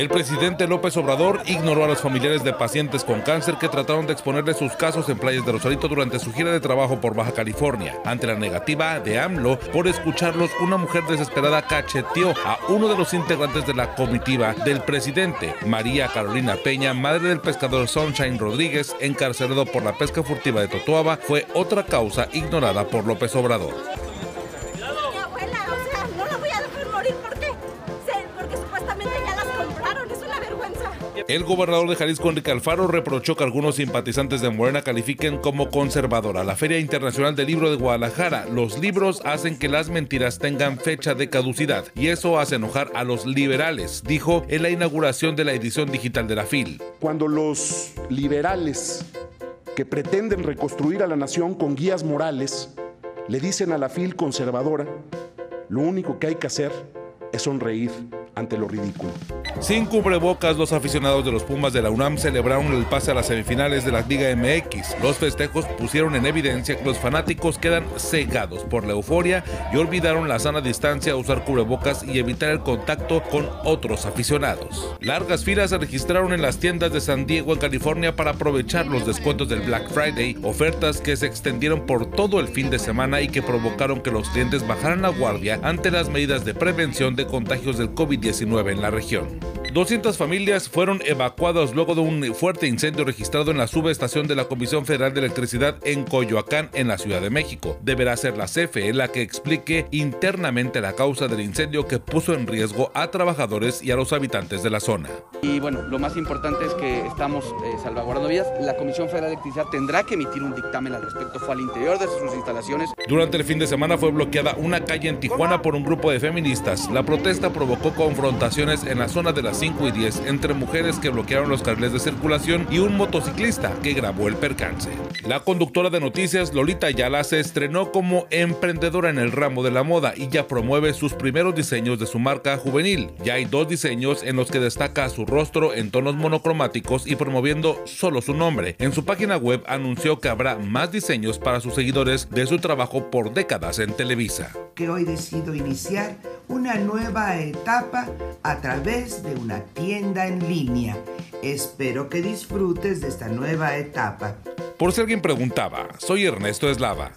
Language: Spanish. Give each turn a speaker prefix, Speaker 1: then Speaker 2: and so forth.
Speaker 1: El presidente López Obrador ignoró a los familiares de pacientes con cáncer que trataron de exponerle sus casos en playas de Rosarito durante su gira de trabajo por Baja California. Ante la negativa de AMLO por escucharlos, una mujer desesperada cacheteó a uno de los integrantes de la comitiva del presidente, María Carolina Peña, madre del pescador Sunshine Rodríguez, encarcelado por la pesca furtiva de Totoaba, fue otra causa ignorada por López Obrador. El gobernador de Jalisco, Enrique Alfaro, reprochó que algunos simpatizantes de Morena califiquen como conservadora la Feria Internacional del Libro de Guadalajara. Los libros hacen que las mentiras tengan fecha de caducidad y eso hace enojar a los liberales, dijo en la inauguración de la edición digital de la FIL.
Speaker 2: Cuando los liberales que pretenden reconstruir a la nación con guías morales le dicen a la FIL conservadora, lo único que hay que hacer es sonreír ante lo ridículo.
Speaker 1: Sin cubrebocas, los aficionados de los Pumas de la UNAM celebraron el pase a las semifinales de la Liga MX. Los festejos pusieron en evidencia que los fanáticos quedan cegados por la euforia y olvidaron la sana distancia, usar cubrebocas y evitar el contacto con otros aficionados. Largas filas se registraron en las tiendas de San Diego, en California, para aprovechar los descuentos del Black Friday, ofertas que se extendieron por todo el fin de semana y que provocaron que los clientes bajaran la guardia ante las medidas de prevención de contagios del COVID-19 en la región. 200 familias fueron evacuadas luego de un fuerte incendio registrado en la subestación de la Comisión Federal de Electricidad en Coyoacán, en la Ciudad de México. Deberá ser la CFE la que explique internamente la causa del incendio que puso en riesgo a trabajadores y a los habitantes de la zona.
Speaker 3: Y bueno, lo más importante es que estamos eh, salvaguardando vidas. La Comisión Federal de Electricidad tendrá que emitir un dictamen al respecto. Fue al interior de sus instalaciones.
Speaker 1: Durante el fin de semana fue bloqueada una calle en Tijuana por un grupo de feministas. La protesta provocó confrontaciones en la zona de las 5 y 10 entre mujeres que bloquearon los carriles de circulación y un motociclista que grabó el percance. La conductora de noticias Lolita Ayala se estrenó como emprendedora en el ramo de la moda y ya promueve sus primeros diseños de su marca juvenil. Ya hay dos diseños en los que destaca su rostro en tonos monocromáticos y promoviendo solo su nombre. En su página web anunció que habrá más diseños para sus seguidores de su trabajo por décadas en Televisa.
Speaker 4: Que hoy decido iniciar una nueva etapa a través de una tienda en línea. Espero que disfrutes de esta nueva etapa.
Speaker 1: Por si alguien preguntaba, soy Ernesto Eslava.